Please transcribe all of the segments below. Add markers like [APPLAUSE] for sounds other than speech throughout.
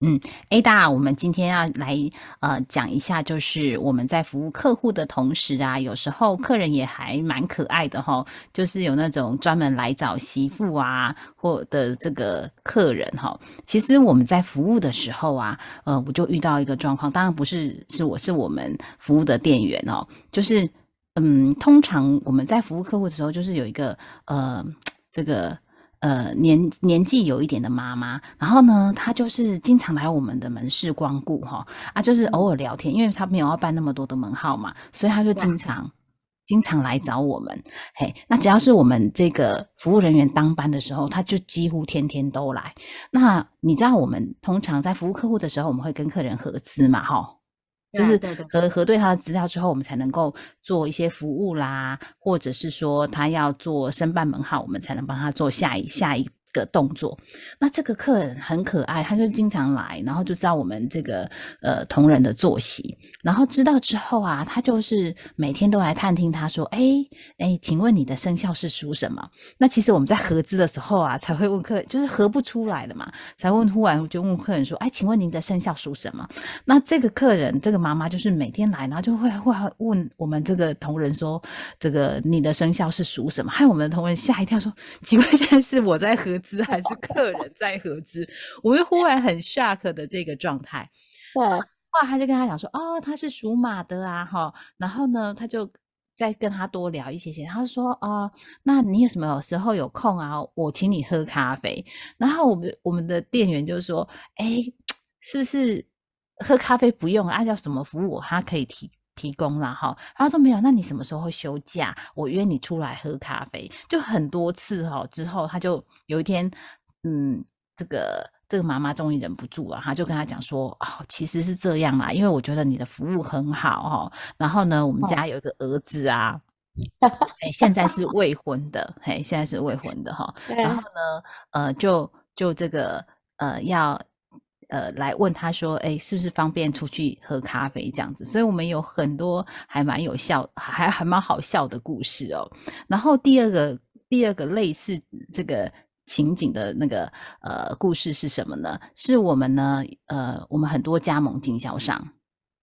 嗯，A 大，我们今天要来呃讲一下，就是我们在服务客户的同时啊，有时候客人也还蛮可爱的哈，就是有那种专门来找媳妇啊，或的这个客人哈。其实我们在服务的时候啊，呃，我就遇到一个状况，当然不是是我是我们服务的店员哦，就是嗯，通常我们在服务客户的时候，就是有一个呃这个。呃，年年纪有一点的妈妈，然后呢，她就是经常来我们的门市光顾哈，啊，就是偶尔聊天，因为她没有要办那么多的门号嘛，所以她就经常经常来找我们。嘿，那只要是我们这个服务人员当班的时候，他就几乎天天都来。那你知道我们通常在服务客户的时候，我们会跟客人合资嘛，哈。就是核核对他的资料之后，我们才能够做一些服务啦，或者是说他要做申办门号，我们才能帮他做下一下一。的动作，那这个客人很可爱，他就经常来，然后就知道我们这个呃同仁的作息，然后知道之后啊，他就是每天都来探听，他说：“哎哎，请问你的生肖是属什么？”那其实我们在合资的时候啊，才会问客，就是合不出来的嘛，才问，忽然就问客人说：“哎，请问您的生肖属什么？”那这个客人，这个妈妈就是每天来，然后就会会问我们这个同仁说：“这个你的生肖是属什么？”害我们的同仁吓一跳，说：“请问现在是我在合。”资还是客人在合资，我们忽然很 shock 的这个状态。[LAUGHS] 哇，后来他就跟他讲说：“哦，他是属马的啊，哈。”然后呢，他就再跟他多聊一些些。他说：“哦，那你有什么时候有空啊？我请你喝咖啡。”然后我们我们的店员就说：“哎，[TSK] 是不是喝咖啡不用？按照什么服务他可以提？”提供了哈，他说没有，那你什么时候会休假？我约你出来喝咖啡，就很多次哈。之后他就有一天，嗯，这个这个妈妈终于忍不住了，他就跟他讲说，哦，其实是这样啦，因为我觉得你的服务很好哈。然后呢，我们家有一个儿子啊，[LAUGHS] 哎，现在是未婚的，嘿，现在是未婚的哈。然后呢，呃，就就这个呃要。呃，来问他说，哎，是不是方便出去喝咖啡这样子？所以我们有很多还蛮有效，还还蛮好笑的故事哦。然后第二个，第二个类似这个情景的那个呃故事是什么呢？是我们呢，呃，我们很多加盟经销商，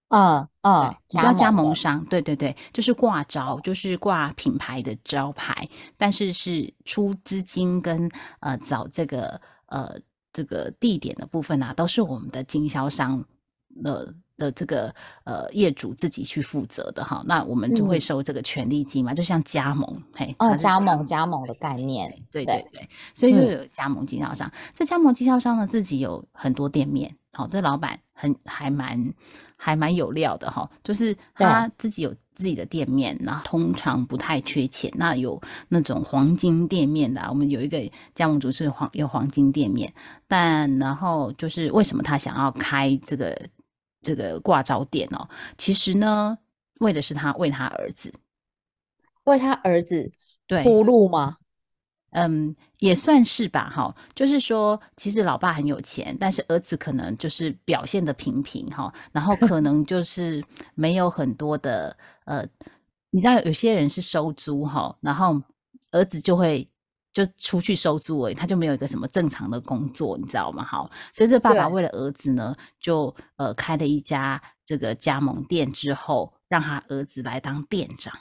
啊啊，叫加盟商，对对对，就是挂招，就是挂品牌的招牌，但是是出资金跟呃找这个呃。这个地点的部分啊，都是我们的经销商的的这个呃业主自己去负责的哈。那我们就会收这个权利金嘛，就像加盟，嘿，哦，加盟加盟的概念，对对对，所以就有加盟经销商。这加盟经销商呢，自己有很多店面，好，这老板很还蛮还蛮有料的哈，就是他自己有。自己的店面，那通常不太缺钱。那有那种黄金店面的，我们有一个加盟主是黄有黄金店面，但然后就是为什么他想要开这个这个挂招店哦？其实呢，为的是他为他儿子，为他儿子对铺路吗？嗯，也算是吧，哈，就是说，其实老爸很有钱，但是儿子可能就是表现的平平，哈，然后 [LAUGHS] 可能就是没有很多的，呃，你知道有些人是收租，哈，然后儿子就会就出去收租而已，他就没有一个什么正常的工作，你知道吗？哈，所以这爸爸为了儿子呢，就呃开了一家这个加盟店，之后让他儿子来当店长。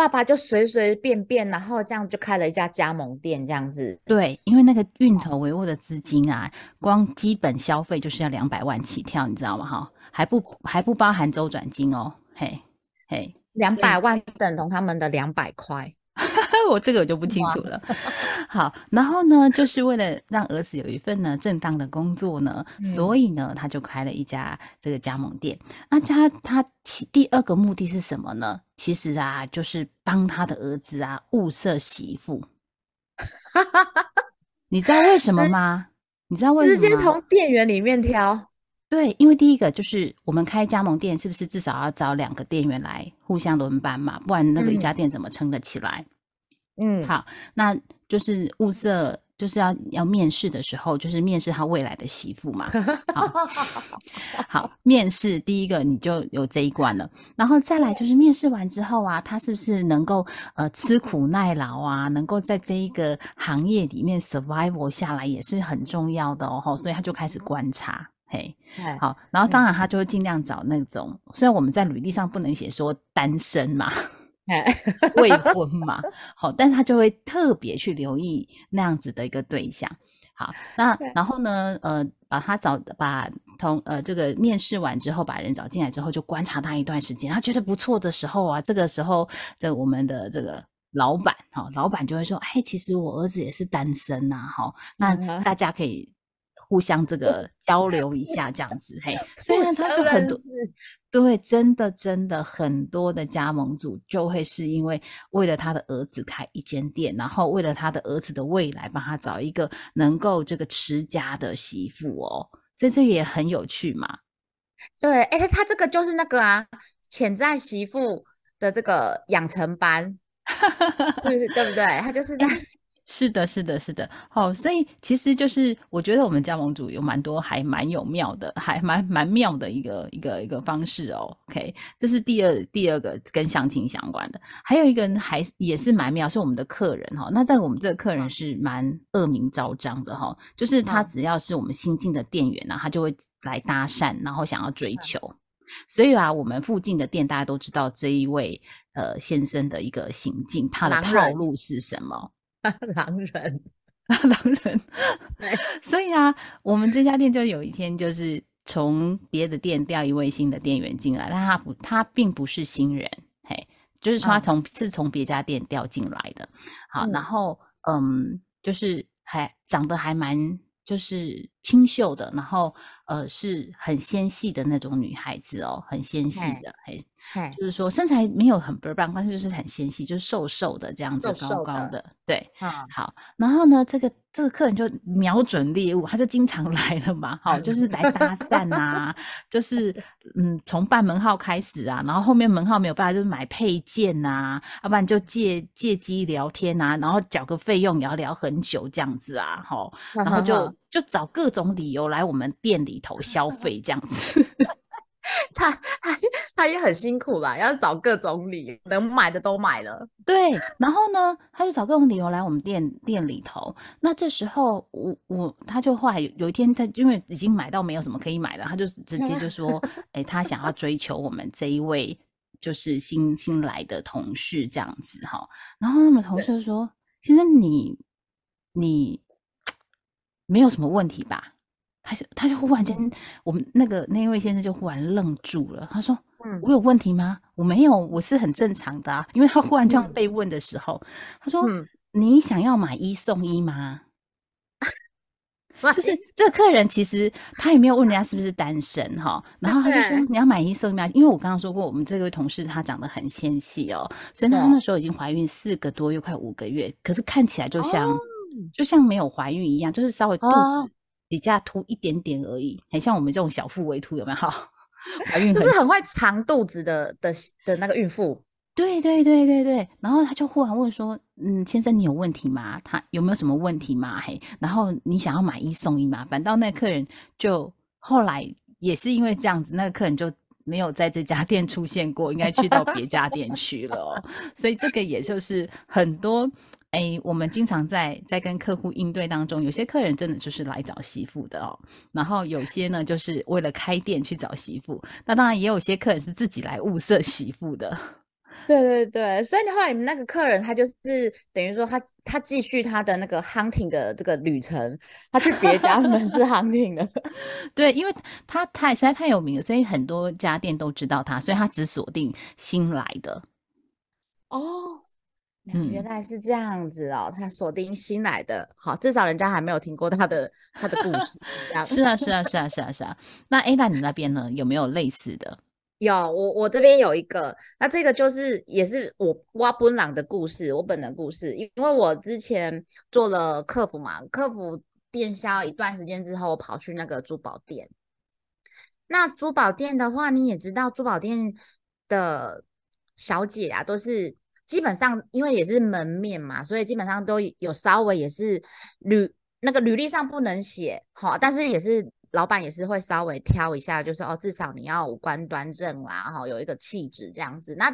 爸爸就随随便便，然后这样就开了一家加盟店，这样子。对，因为那个运筹帷幄的资金啊，光基本消费就是要两百万起跳，你知道吗？哈，还不还不包含周转金哦。嘿，嘿，两百万等同他们的两百块。[LAUGHS] 我这个我就不清楚了。[LAUGHS] 好，然后呢，就是为了让儿子有一份呢正当的工作呢，所以呢，他就开了一家这个加盟店。那他他其第二个目的是什么呢？其实啊，就是帮他的儿子啊物色媳妇。你知道为什么吗？你知道为什么？直接从店员里面挑。对，因为第一个就是我们开加盟店，是不是至少要找两个店员来互相轮班嘛？不然那个一家店怎么撑得起来？嗯，好，那就是物色，就是要要面试的时候，就是面试他未来的媳妇嘛。好，[LAUGHS] 好，面试第一个你就有这一关了，然后再来就是面试完之后啊，他是不是能够呃吃苦耐劳啊，能够在这一个行业里面 survival 下来也是很重要的哦。所以他就开始观察。嘿，哎好，然后当然他就会尽量找那种，虽然我们在履历上不能写说单身嘛，哎，[LAUGHS] 未婚嘛，好，但是他就会特别去留意那样子的一个对象。好，那然后呢，呃，把他找把同呃这个面试完之后，把人找进来之后，就观察他一段时间，他觉得不错的时候啊，这个时候这我们的这个。老板，哈、老板就会说：“哎，其实我儿子也是单身呐、哈、那嗯大家可以互相这个 [LAUGHS] 交流一下，这样子，嘿，[LAUGHS] 所以呢，他就很多，对，真的真的很多的加盟主就会是因为为了他的儿子开一间店，然后为了他的儿子的未来，帮他找一个能够这个持家的媳妇哦，所以这也很有趣嘛。对，哎，他他这个就是那个啊，潜在媳妇的这个养成班，[LAUGHS] 是不是？对不对？他就是在是的，是的，是的，好、所以其实就是我觉得我们加盟主有蛮多还蛮有妙的，还蛮蛮妙的一个一个一个方式哦。OK，这是第二第二个跟相亲相关的，还有一个人还也是蛮妙，是我们的客人哈、那在我们这个客人是蛮恶名昭彰的哈、就是他嗯只要是我们新进的店员啊，他就会来搭讪，然后想要追求。所以啊，我们附近的店大家都知道这一位呃先生的一个行径，他的套路是什么？[LAUGHS] [LAUGHS] 狼人，狼人。[LAUGHS] 所以啊，我们这家店就有一天就是从别的店调一位新的店员进来，但他不，他并不是新人，嘿，就是说他嗯从、是从别家店调进来的。好，然嗯后嗯，就是还长得还蛮就是清秀的，然后呃是很纤细的那种女孩子哦，很纤细的，嘿，嘿，就。是说身材没有很倍儿棒，但是就是很纤细，就是瘦瘦的这样子，高高的，对。嗯，好，然后呢，这个这个客人就瞄准猎物，他就经常 [LAUGHS] 来了嘛，好，就是来搭讪啊，就是 [LAUGHS] 嗯，从办门号开始啊，然后后面门号没有办法，就是买配件呐、要不然就借借机聊天啊，然后缴个费用也要聊很久这样子啊，好，然后就就找各种理由来我们店里头消费这样子。[LAUGHS] 他他他也很辛苦啦，要找各种理由，能买的都买了。对，然后呢，他就找各种理由来我们店店里头。那这时候，我我他就后来有有一天，他因为已经买到没有什么可以买了，他就直接就说，[LAUGHS] 哎，他想要追求我们这一位就是新新来的同事这样子哈。然后那么同事就说，先生你你没有什么问题吧？他就他就忽然间，我们那个那一位先生就忽然愣住了，他说。嗯我有问题吗？我没有，我是很正常的啊。因为他忽然这样嗯被问的时候，他说：“嗯，你想要买一送一吗？” [LAUGHS] 就是这个客人其实他也没有问人家是不是单身哈，然后他就说你要买一送一吗？因为我刚刚说过，我们这位同事她长得很纤细哦，所以她对那时候已经怀孕四个多月，快五个月，可是看起来就像、哦就像没有怀孕一样，就是稍微肚哦子比较凸一点点而已，很像我们这种小腹微凸有没有？[LAUGHS] 怀孕就是很会藏肚子的的的那个孕妇。对对对对对，然后他就忽然问说：“嗯，先生，你有问题吗？他有没有什么问题吗？嘿，然后你想要买一送一吗？”反倒那客人就后来也是因为这样子，那个客人就没有在这家店出现过，应该去到别家店去了哦。所以这个也就是很多哎，我们经常在在跟客户应对当中，有些客人真的就是来找媳妇的哦，然后有些呢就是为了开店去找媳妇，那当然也有些客人是自己来物色媳妇的。对对对，所以后来你们那个客人，他就是等于说他他继续他的那个 hunting 的这个旅程，他去别家门市 hunting 了。[LAUGHS] 对，因为他太实在太有名了，所以很多家店都知道他，所以他只锁定新来的。哦，嗯原来是这样子哦，他锁定新来的，好，至少人家还没有听过他的他的故事，是啊，是啊，是啊，是啊，是啊。那 Ada 你那边呢，有没有类似的？有我我这边有一个，那这个就是也是我挖本朗的故事，我本人故事，因因为我之前做了客服嘛，客服电销一段时间之后，我跑去那个珠宝店，那珠宝店的话，你也知道，珠宝店的小姐啊，都是基本上因为也是门面嘛，所以基本上都有稍微也是履那个履历上不能写好，但是也是老板也是会稍微挑一下，就是哦，至少你要五官端正啦，哈，有一个气质这样子。那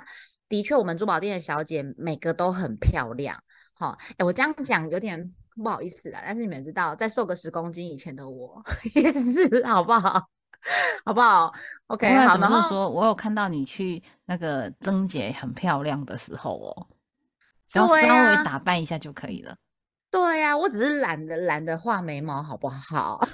的确，我们珠宝店的小姐每个都很漂亮，哈，哎，我这样讲有点不好意思啊，但是你们知道，在瘦个十公斤以前的我 [LAUGHS] 也是，好不好？[LAUGHS] 好不好？OK，好。然后说，我有看到你去那个曾姐很漂亮的时候哦，只要稍微打扮一下就可以了。对呀，我只是懒得懒得画眉毛，好不好？[LAUGHS]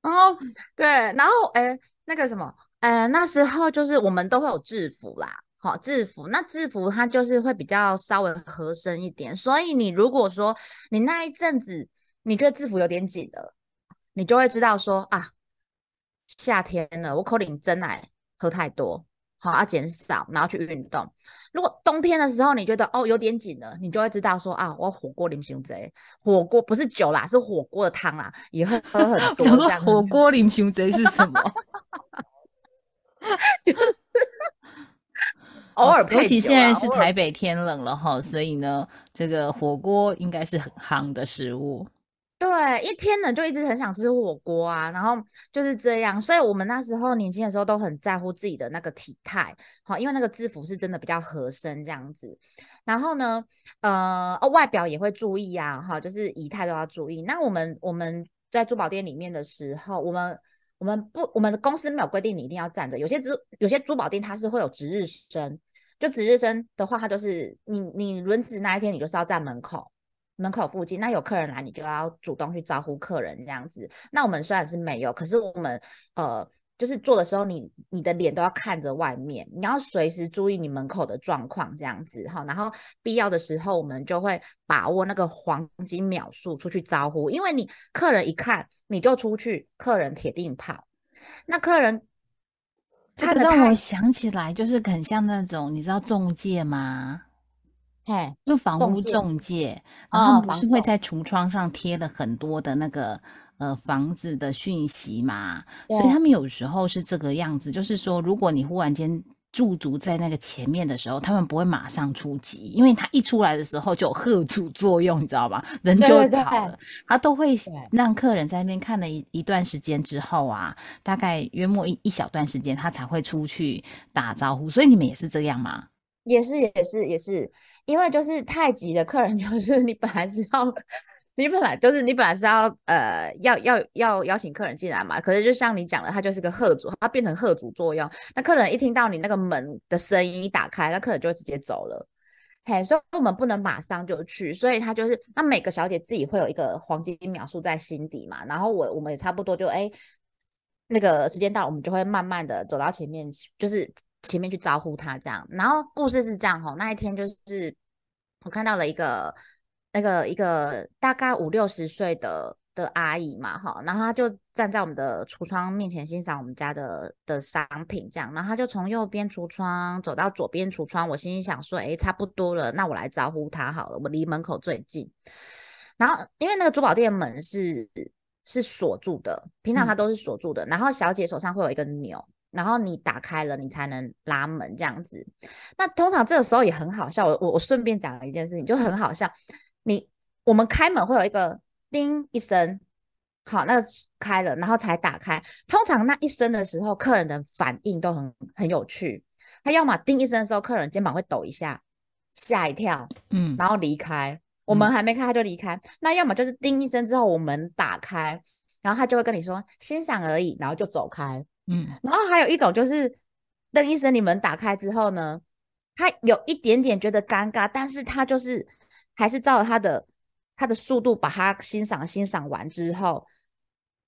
然后对，然后哎，那个什么，呃，那时候就是我们都会有制服啦，好制服。那制服它就是会比较稍微合身一点，所以你如果说你那一阵子你觉得制服有点紧了。你就会知道说啊，夏天了，我可能真奶喝太多，好要减少，然后去运动。如果冬天的时候你觉得哦有点紧了，你就会知道说啊，我火锅淋胸贼，火锅不是酒啦，是火锅的汤啦，也会喝很 [LAUGHS] 多。火锅淋胸贼是什么？[LAUGHS] 就是偶尔尤其现在是台北天冷了哈，所以呢，这个火锅应该是很夯的食物。对，一天呢就一直很想吃火锅啊，然后就是这样，所以我们那时候年轻的时候都很在乎自己的那个体态，好，因为那个制服是真的比较合身这样子。然后呢，呃，哦外表也会注意啊，哈，就是仪态都要注意。那我们我们在珠宝店里面的时候，我们我们不，我们的公司没有规定你一定要站着，有些珠有些珠宝店它是会有值日生，就值日生的话，它就是你你轮值那一天，你就是要站门口。门口附近，那有客人来，你就要主动去招呼客人这样子。那我们虽然是没有，可是我们呃，就是做的时候，你你的脸都要看着外面，你要随时注意你门口的状况这样子哈。然后必要的时候，我们就会把握那个黄金秒数出去招呼，因为你客人一看你就出去，客人铁定跑。那客人，这让我想起来，就是很像那种你知道中介吗？嘿，用房屋中介，然后不是会在橱窗上贴了很多的那个呃房子的讯息嘛？所以他们有时候是这个样子，就是说，如果你忽然间驻足在那个前面的时候，他们不会马上出击，因为他一出来的时候就有贺主作用，你知道吧？人就跑了，他都会让客人在那边看了一一段时间之后啊，大概约莫一一小段时间，他才会出去打招呼。所以你们也是这样吗？也是也是也是，因为就是太急的客人，[LAUGHS] 就是你本来是要，你本来就是你本来是要呃要要要邀请客人进来嘛，可是就像你讲的，他就是个贺主，他变成贺主作用，那客人一听到你那个门的声音一打开，那客人就会直接走了，嘿，所以我们不能马上就去，所以他就是那每个小姐自己会有一个黄金秒数在心底嘛，然后我我们也差不多就哎那个时间到，我们就会慢慢的走到前面，就是。前面去招呼他这样，然后故事是这样哈，那一天就是我看到了一个那个一个大概五六十岁的的阿姨嘛哈，然后她就站在我们的橱窗面前欣赏我们家的的商品这样，然后她就从右边橱窗走到左边橱窗，我心里想说，哎，差不多了，那我来招呼她好了，我离门口最近。然后因为那个珠宝店门是是锁住的，平常它都是锁住的，然后小姐手上会有一个钮。然后你打开了，你才能拉门这样子。那通常这个时候也很好笑。我我我顺便讲一件事情，就很好笑。你我们开门会有一个叮一声，好，那开了，然后才打开。通常那一声的时候，客人的反应都很很有趣。他要么叮一声的时候，客人肩膀会抖一下，吓一跳，嗯，然后离开。我们还没开他就离开。那要么就是叮一声之后，我们打开，然后他就会跟你说欣赏而已，然后就走开。嗯，然后还有一种就是，邓医生，你们打开之后呢，他有一点点觉得尴尬，但是他就是还是照他的他的速度把它欣赏欣赏完之后，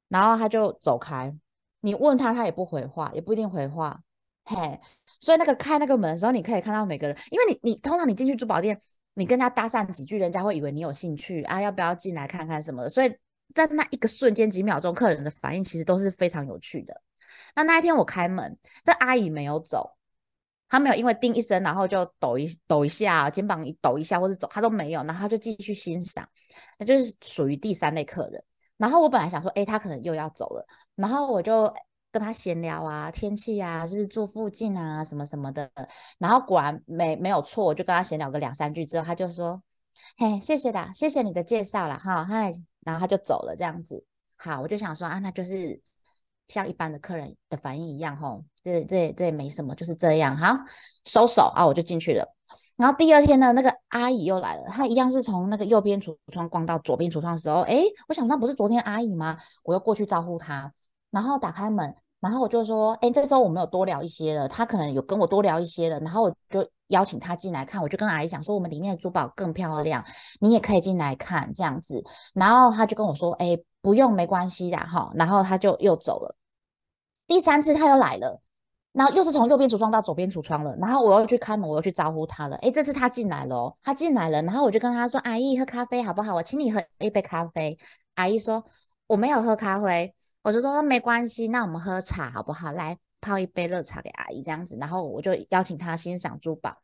然后他就走开。你问他，他也不回话，也不一定回话。嘿，所以那个开那个门的时候，你可以看到每个人，因为你你通常你进去珠宝店，你跟他搭讪几句，人家会以为你有兴趣啊，要不要进来看看什么的。所以在那一个瞬间几秒钟，客人的反应其实都是非常有趣的。那那一天我开门，这阿姨没有走，她没有因为叮一声，然后就抖一抖一下，肩膀一抖一下，或者走，她都没有，然后她就继续欣赏，那就是属于第三类客人。然后我本来想说，哎，她可能又要走了，然后我就跟他闲聊啊，天气啊，是不是住附近啊，什么什么的。然后果然没没有错，我就跟他闲聊个两三句之后，他就说，嘿，谢谢的，谢谢你的介绍了哈，嗨，然后他就走了这样子。好，我就想说啊，那就是像一般的客人的反应一样吼，这这这也没什么，就是这样。好，收手啊，我就进去了。然后第二天呢，那个阿姨又来了，她一样是从那个右边橱窗逛到左边橱窗的时候，哎，我想那不是昨天阿姨吗？我又过去招呼她，然后打开门，然后我就说，哎，这时候我们有多聊一些了，她可能有跟我多聊一些了，然后我就邀请她进来看，我就跟阿姨讲说，我们里面的珠宝更漂亮，你也可以进来看这样子，然后她就跟我说，哎，不用，没关系的哈，然后他就又走了。第三次他又来了。然后又是从右边橱窗到左边橱窗了，然后我又去开门，我又去招呼他了。哎，这次他进来了，他进来了，然后我就跟他说：“阿姨，喝咖啡好不好？我请你喝一杯咖啡。”阿姨说：“我没有喝咖啡。”我就说：“没关系，那我们喝茶好不好？来泡一杯热茶给阿姨这样子。”然后我就邀请他欣赏珠宝。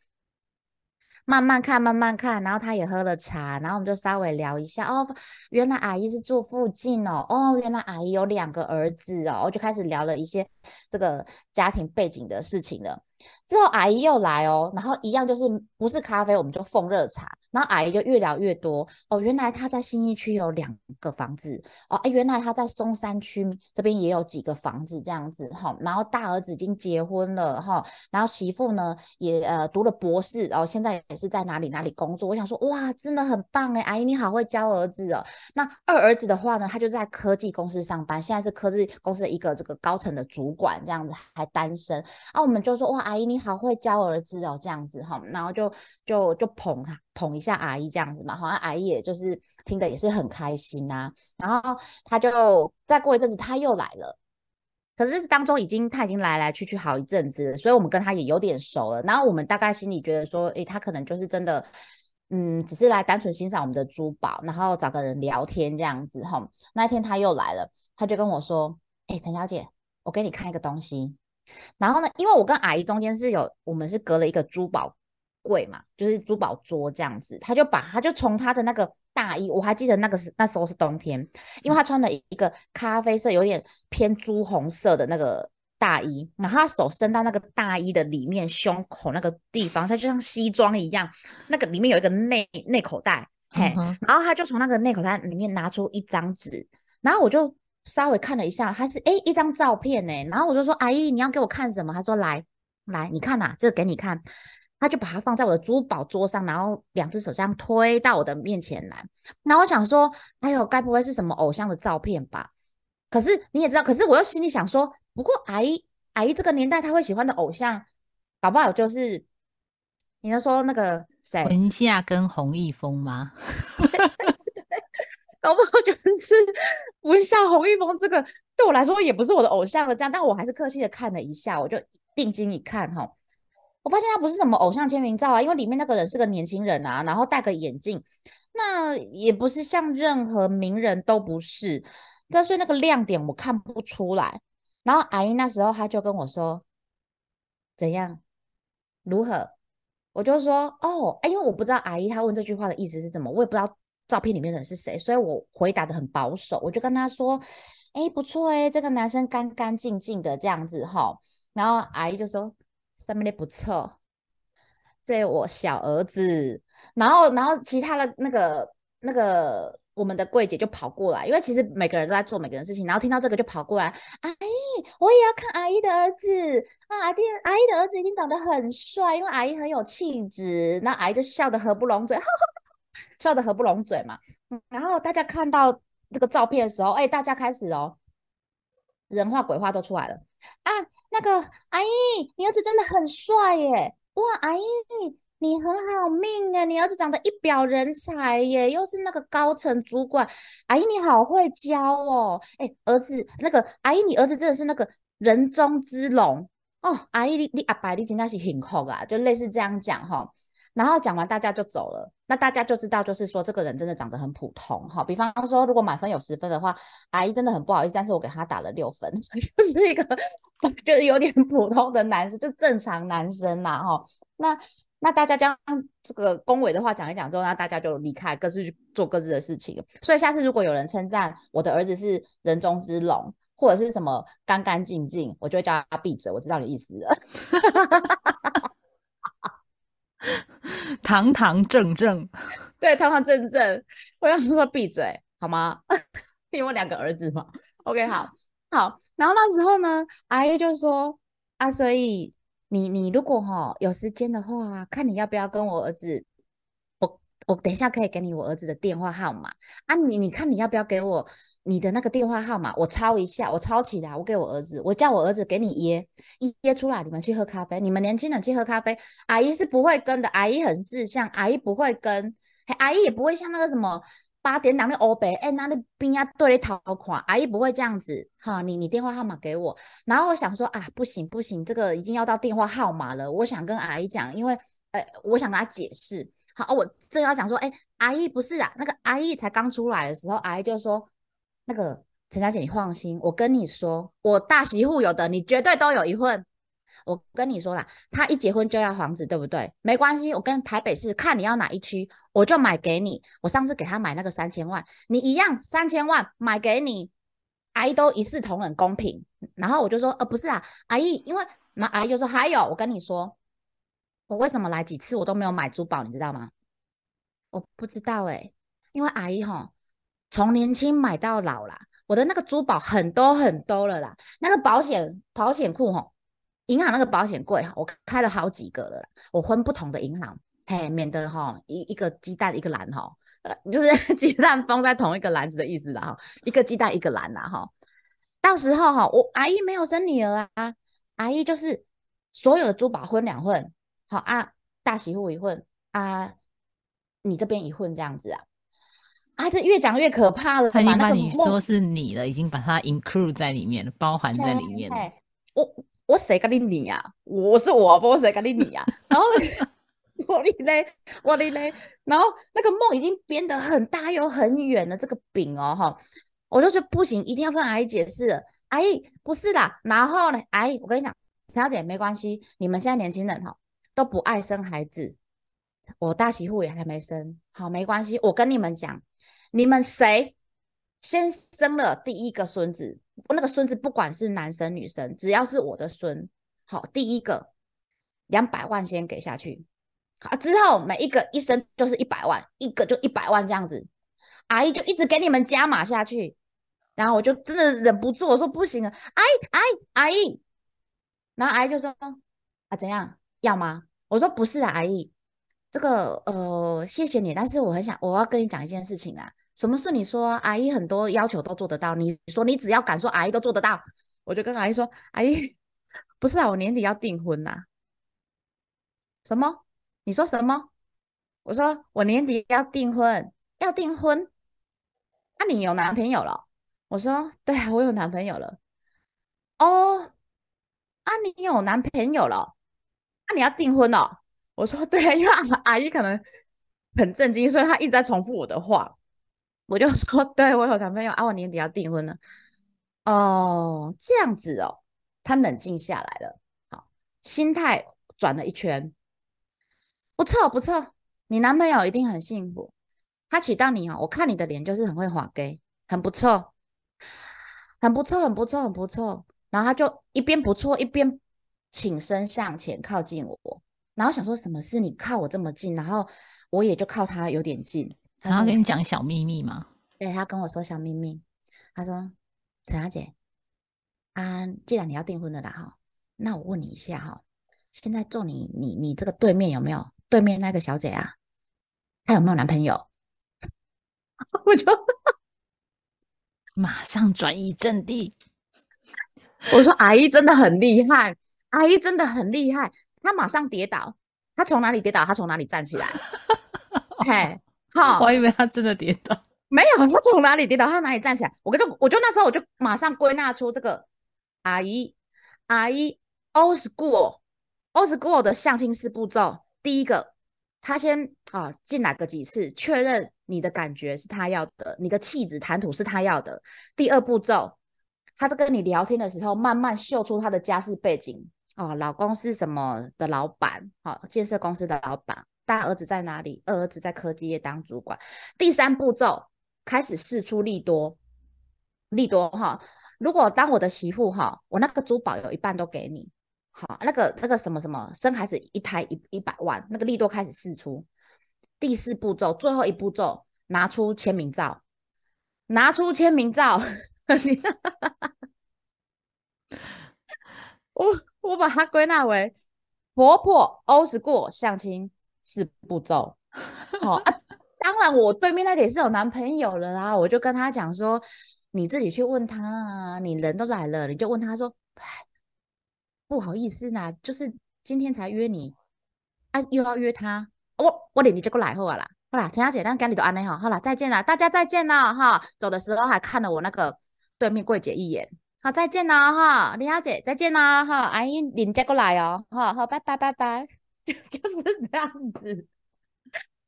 慢慢看，慢慢看，然后他也喝了茶，然后我们就稍微聊一下哦。原来阿姨是住附近哦，哦，原来阿姨有两个儿子哦，我就开始聊了一些这个家庭背景的事情了。之后阿姨又来哦，然后一样就是不是咖啡，我们就奉热茶。然后阿姨就越聊越多哦，原来她在新一区有两个房子哦，哎，原来她在松山区这边也有几个房子这样子哈。然后大儿子已经结婚了哈，然后媳妇呢也呃读了博士然哦，现在也是在哪里哪里工作。我想说哇，真的很棒哎，阿姨你好会教儿子哦。那二儿子的话呢，他就在科技公司上班，现在是科技公司的一个这个高层的主管这样子，还单身啊。我们就说哇。阿姨你好会教儿子哦，这样子哈，然后就就就捧他捧一下阿姨这样子嘛，好像阿姨也就是听的也是很开心呐。然后他就再过一阵子他又来了，可是当中已经他已经来来去去好一阵子，所以我们跟他也有点熟了。然后我们大概心里觉得说，诶，他可能就是真的，嗯，只是来单纯欣赏我们的珠宝，然后找个人聊天这样子哈。那一天他又来了，他就跟我说，哎，陈小姐，我给你看一个东西。然后呢，因为我跟阿姨中间是有，我们是隔了一个珠宝柜嘛，就是珠宝桌这样子。他就把他就从他的那个大衣，我还记得那个是那时候是冬天，因为他穿了一个咖啡色，有点偏朱红色的那个大衣。然后他手伸到那个大衣的里面胸口那个地方，它就像西装一样，那个里面有一个内内口袋，嘿，然后他就从那个内口袋里面拿出一张纸，然后我就。稍微看了一下，他是哎一张照片呢，然后我就说阿姨你要给我看什么？他说来来你看呐，这个给你看，他就把它放在我的珠宝桌上，然后两只手这样推到我的面前来。那我想说，哎呦，该不会是什么偶像的照片吧？可是你也知道，可是我又心里想说，不过阿姨阿姨这个年代他会喜欢的偶像，搞不好就是你能说那个谁文夏跟洪一峰吗？[LAUGHS] 搞不好就是文夏洪一峰这个对我来说也不是我的偶像了，这样，但我还是客气的看了一下，我就定睛一看哈，我发现他不是什么偶像签名照啊，因为里面那个人是个年轻人啊，然后戴个眼镜，那也不是像任何名人都不是，但是那个亮点我看不出来。然后阿姨那时候他就跟我说，怎样，如何？我就说哦，哎，因为我不知道阿姨她问这句话的意思是什么，我也不知道。照片里面的人是谁？所以我回答的很保守，我就跟他说：“哎，不错哎，这个男生干干净净的这样子哈。”然后阿姨就说：“上面的不错，这我小儿子。”然后，然后其他的那个那个我们的柜姐就跑过来，因为其实每个人都在做每个人事情，然后听到这个就跑过来：“阿姨，我也要看阿姨的儿子啊！阿弟，阿姨的儿子一定长得很帅，因为阿姨很有气质。”那阿姨就笑得合不拢嘴。哈 [LAUGHS] 哈笑得合不拢嘴嘛，然后大家看到这个照片的时候，哎，大家开始哦，人话鬼话都出来了啊。那个阿姨，你儿子真的很帅耶！哇，阿姨你很好命哎，你儿子长得一表人才耶，又是那个高层主管。阿姨你好会教哦，哎，儿子那个阿姨，你儿子真的是那个人中之龙哦。阿姨你你阿伯你真的是很酷啊，就类似这样讲哈。然后讲完，大家就走了。那大家就知道，就是说这个人真的长得很普通哈。比方说，如果满分有十分的话，阿姨真的很不好意思，但是我给他打了六分，[LAUGHS] 就是一个 [LAUGHS] 就是有点普通的男生，就正常男生啦哈。那那大家将这个恭维的话讲一讲之后，那大家就离开，各自去做各自的事情。所以下次如果有人称赞我的儿子是人中之龙，或者是什么干干净净，我就会叫他闭嘴。我知道你意思了，[LAUGHS] [LAUGHS] 堂堂正正，对，堂堂正正。我要说闭嘴好吗？[LAUGHS] 因为我两个儿子嘛。OK，好，好。然后那时候呢，阿姨就说啊，所以。你你如果哈有时间的话，看你要不要跟我儿子，我等一下可以给你我儿子的电话号码啊。你你看你要不要给我你的那个电话号码？我抄一下，我抄起来，我给我儿子，我叫我儿子给你约一约出来，你们去喝咖啡。你们年轻人去喝咖啡，阿姨是不会跟的，阿姨很识相，阿姨不会跟，阿姨也不会像那个什么。八点档的欧北，哎，那里边呀对你掏款，阿姨不会这样子，哈，你你电话号码给我，然后我想说啊，不行不行，这个已经要到电话号码了，我想跟阿姨讲，因为，哎，我想跟她解释，好，我正要讲说，哎，阿姨不是啊，那个阿姨才刚出来的时候，阿姨就说，那个陈小姐你放心，我跟你说，我大媳妇有的，你绝对都有一份。我跟你说啦，他一结婚就要房子，对不对？没关系，我跟台北市看你要哪一区，我就买给你。我上次给他买那个三千万，你一样三千万买给你，阿姨都一视同仁，公平。然后我就说，呃，不是啊，阿姨，因为那阿姨就说还有，我跟你说，我为什么来几次我都没有买珠宝，你知道吗？我不知道哎，因为阿姨哈，从年轻买到老啦，我的那个珠宝很多很多了啦，那个保险保险库哈。银行那个保险柜哈，我开了好几个了啦，我分不同的银行，嘿，免得哈一一个鸡蛋一个篮哈，呃，[LAUGHS] 就是 [LAUGHS] 鸡蛋放在同一个篮子的意思啦哈，一个鸡蛋一个篮啦哈，到时候哈，我阿姨没有生女儿啊，阿姨就是所有的珠宝分两份，好啊，大媳妇一份啊，你这边一份这样子啊，啊，这越讲越可怕了，他已经把你说是你了，已经把它 include 在里面了，包含在里面了，我。我谁跟你你啊？我是我，不我谁跟你你啊？然后我哩嘞，我哩嘞，然后那个梦已经编得很大又很远了。这个饼哦哈，我就说不行，一定要跟阿姨解释。阿姨不是的，然后呢，阿姨我跟你讲，陈小姐没关系，你们现在年轻人哈都不爱生孩子，我大媳妇也还没生，好没关系。我跟你们讲，你们谁先生了第一个孙子？我那个孙子不管是男生女生，只要是我的孙，好，第一个两百万先给下去，好，之后每一个一生就是一百万，一个就一百万这样子，阿姨就一直给你们加码下去，然后我就真的忍不住，我说不行啊，阿姨阿姨阿姨，然后阿姨就说啊怎样要吗？我说不是啊，阿姨，这个呃谢谢你，但是我很想我要跟你讲一件事情啊。什么事？你说阿姨很多要求都做得到，你说你只要敢说阿姨都做得到，我就跟阿姨说，阿姨不是啊，我年底要订婚呐。什么？你说什么？我说我年底要订婚，要订婚。那你有男朋友了？我说对啊，我有男朋友了。哦，啊，你有男朋友了？你要订婚哦？我说对啊，因为阿姨可能很震惊，所以她一直在重复我的话。我就说，[LAUGHS] 对我有男朋友啊，我年底要订婚了。哦，这样子哦，她冷静下来了，好，心态转了一圈，不错不错，你男朋友一定很幸福，他娶到你哦，我看你的脸就是很会滑稽很不错，很不错，很不错，很不错。然后他就一边不错，一边请身向前靠近我，然后想说什么事？你靠我这么近，然后我也就靠他有点近。然后跟你讲小秘密吗？对他跟我说小秘密，他说：“陈小姐，啊，既然你要订婚的啦哈，那我问你一下哈，现在坐你你你这个对面有没有对面那个小姐啊？她有没有男朋友？” [LAUGHS] 我就马上转移阵地。[LAUGHS] 我说：“阿姨真的很厉害，阿姨真的很厉害。”她马上跌倒，她从哪里跌倒，她从哪里站起来。[LAUGHS] 嘿。好，我以为她真的跌倒，[LAUGHS] 没有，她从哪里跌倒，她哪里站起来？我跟就我就那时候我就马上归纳出这个阿姨阿姨 old school old school 的相亲四步骤。第一个，他先啊进来个几次，确认你的感觉是他要的，你的气质谈吐是他要的。第二步骤，他在跟你聊天的时候，慢慢秀出他的家世背景。哦，老公是什么的老板？好，建设公司的老板。大儿子在哪里？二儿子在科技业当主管。第三步骤开始试出利多，利多哈。如果当我的媳妇哈，我那个珠宝有一半都给你，好，那个那个什么什么生孩子一胎一一百万，那个利多开始试出。第四步骤，最后一步骤，拿出签名照，拿出签名照。[LAUGHS] 我 [LAUGHS] 我把它归纳为婆婆欧是过相亲四步骤。好啊，当然我对面那个也是有男朋友了啦，我就跟他讲说，你自己去问他啊，你人都来了，你就问他说，不好意思呐，就是今天才约你啊，又要约他。我我连你这个来后啊啦，好啦，陈小姐，那跟你都安内好，好了，再见了，大家再见了哈。走的时候还看了我那个对面柜姐一眼，好，再见了哈，李小姐，再见了哈，阿姨领这个来哦，好好，拜拜拜拜，[LAUGHS] 就是这样子，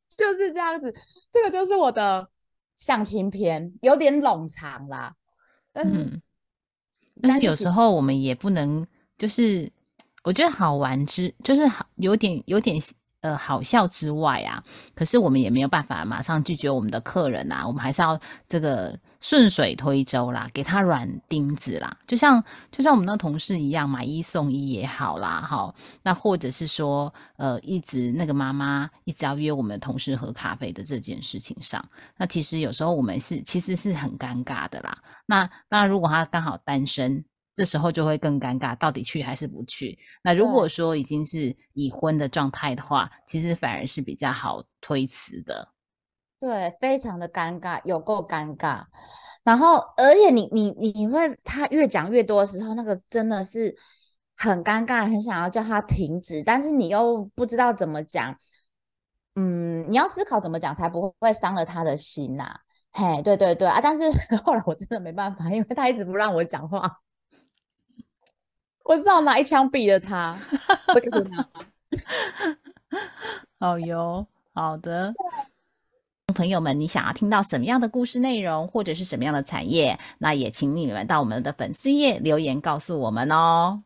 就是这样子，这个就是我的相亲篇，有点冗长啦，但是但是有时候我们也不能，就是我觉得好玩之，就是好有点有点。呃，好笑之外啊，可是我们也没有办法马上拒绝我们的客人啊，我们还是要这个顺水推舟啦，给他软钉子啦，就像就像我们那同事一样，买一送一也好啦，哈，那或者是说，呃，一直那个妈妈一直要约我们同事喝咖啡的这件事情上，那其实有时候我们是其实是很尴尬的啦。那当然，如果他刚好单身。这时候就会更尴尬，到底去还是不去？那如果说已经是已婚的状态的话，其实反而是比较好推辞的。对，非常的尴尬，有够尴尬。然后，而且你你你会他越讲越多的时候，那个真的是很尴尬，很想要叫他停止，但是你又不知道怎么讲。嗯，你要思考怎么讲才不会伤了他的心呐。嘿，对对对啊！但是 [LAUGHS] 后来我真的没办法，因为他一直不让我讲话。我知道拿一枪毙了他，不给拿。[LAUGHS] 好哟，好的。朋友们，你想要听到什么样的故事内容，或者是什么样的产业，那也请你们到我们的粉丝页留言告诉我们哦。